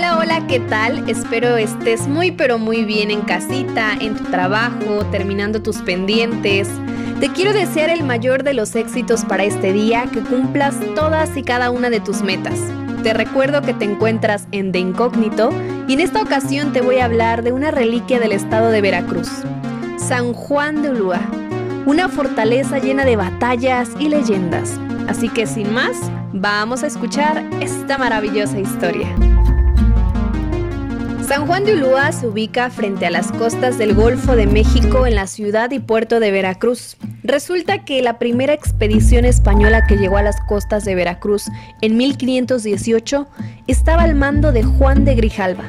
Hola, hola, ¿qué tal? Espero estés muy pero muy bien en casita, en tu trabajo, terminando tus pendientes. Te quiero desear el mayor de los éxitos para este día, que cumplas todas y cada una de tus metas. Te recuerdo que te encuentras en De Incógnito y en esta ocasión te voy a hablar de una reliquia del estado de Veracruz, San Juan de Ulúa, una fortaleza llena de batallas y leyendas. Así que sin más, vamos a escuchar esta maravillosa historia. San Juan de Ulúa se ubica frente a las costas del Golfo de México en la ciudad y puerto de Veracruz. Resulta que la primera expedición española que llegó a las costas de Veracruz en 1518 estaba al mando de Juan de Grijalva,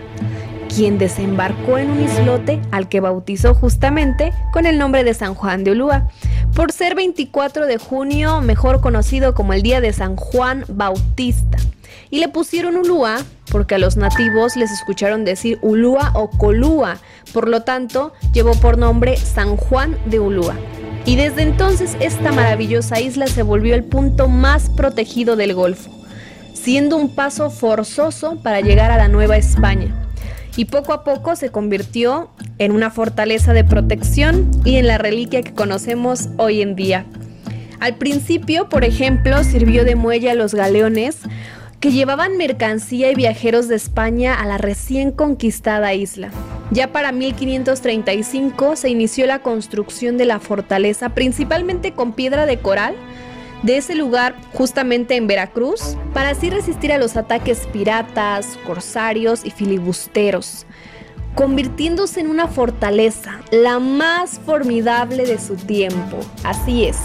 quien desembarcó en un islote al que bautizó justamente con el nombre de San Juan de Ulúa, por ser 24 de junio, mejor conocido como el Día de San Juan Bautista. Y le pusieron Ulúa porque a los nativos les escucharon decir Ulúa o Colúa, por lo tanto llevó por nombre San Juan de Ulúa. Y desde entonces esta maravillosa isla se volvió el punto más protegido del Golfo, siendo un paso forzoso para llegar a la Nueva España. Y poco a poco se convirtió en una fortaleza de protección y en la reliquia que conocemos hoy en día. Al principio, por ejemplo, sirvió de muelle a los galeones que llevaban mercancía y viajeros de España a la recién conquistada isla. Ya para 1535 se inició la construcción de la fortaleza, principalmente con piedra de coral, de ese lugar justamente en Veracruz, para así resistir a los ataques piratas, corsarios y filibusteros, convirtiéndose en una fortaleza, la más formidable de su tiempo. Así es,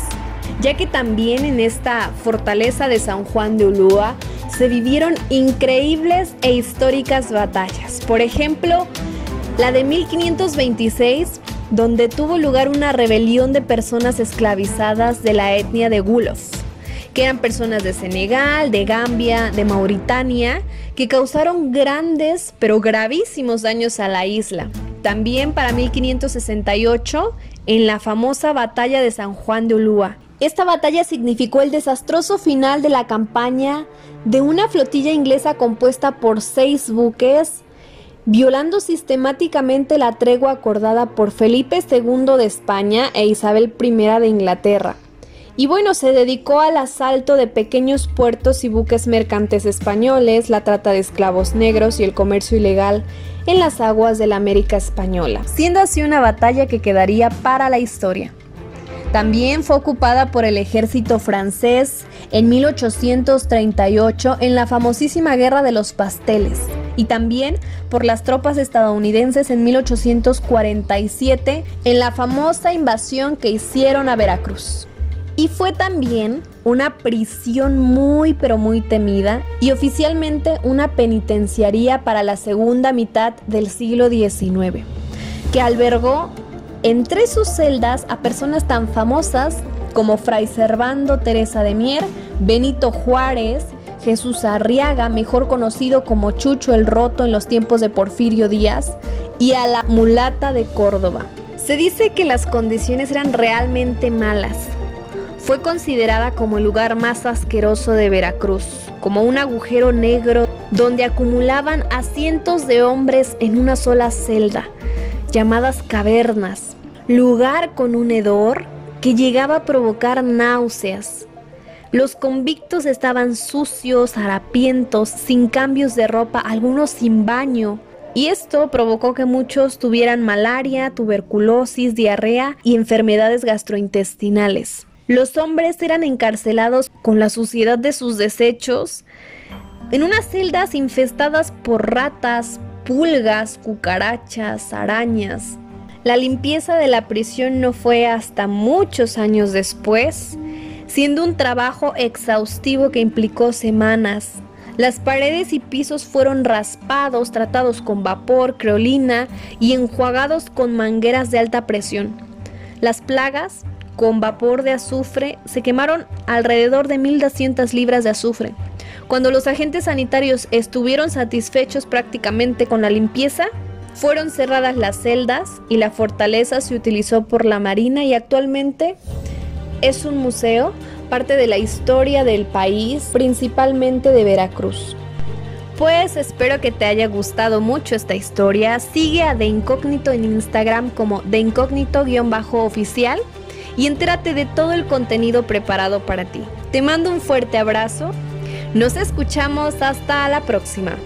ya que también en esta fortaleza de San Juan de Ulúa se vivieron increíbles e históricas batallas. Por ejemplo, la de 1526, donde tuvo lugar una rebelión de personas esclavizadas de la etnia de Gulof, que eran personas de Senegal, de Gambia, de Mauritania, que causaron grandes pero gravísimos daños a la isla. También para 1568, en la famosa batalla de San Juan de Ulúa, esta batalla significó el desastroso final de la campaña de una flotilla inglesa compuesta por seis buques, violando sistemáticamente la tregua acordada por Felipe II de España e Isabel I de Inglaterra. Y bueno, se dedicó al asalto de pequeños puertos y buques mercantes españoles, la trata de esclavos negros y el comercio ilegal en las aguas de la América española, siendo así una batalla que quedaría para la historia. También fue ocupada por el ejército francés en 1838 en la famosísima Guerra de los Pasteles y también por las tropas estadounidenses en 1847 en la famosa invasión que hicieron a Veracruz. Y fue también una prisión muy pero muy temida y oficialmente una penitenciaría para la segunda mitad del siglo XIX, que albergó entre sus celdas a personas tan famosas como Fray Servando Teresa de Mier, Benito Juárez, Jesús Arriaga, mejor conocido como Chucho el Roto en los tiempos de Porfirio Díaz, y a la mulata de Córdoba. Se dice que las condiciones eran realmente malas. Fue considerada como el lugar más asqueroso de Veracruz, como un agujero negro donde acumulaban a cientos de hombres en una sola celda, llamadas cavernas, lugar con un hedor que llegaba a provocar náuseas. Los convictos estaban sucios, harapientos, sin cambios de ropa, algunos sin baño. Y esto provocó que muchos tuvieran malaria, tuberculosis, diarrea y enfermedades gastrointestinales. Los hombres eran encarcelados con la suciedad de sus desechos en unas celdas infestadas por ratas, pulgas, cucarachas, arañas, la limpieza de la prisión no fue hasta muchos años después, siendo un trabajo exhaustivo que implicó semanas. Las paredes y pisos fueron raspados, tratados con vapor, creolina y enjuagados con mangueras de alta presión. Las plagas, con vapor de azufre, se quemaron alrededor de 1.200 libras de azufre. Cuando los agentes sanitarios estuvieron satisfechos prácticamente con la limpieza, fueron cerradas las celdas y la fortaleza se utilizó por la Marina y actualmente es un museo, parte de la historia del país, principalmente de Veracruz. Pues espero que te haya gustado mucho esta historia. Sigue a De Incógnito en Instagram como De Incógnito-oficial y entérate de todo el contenido preparado para ti. Te mando un fuerte abrazo. Nos escuchamos hasta la próxima.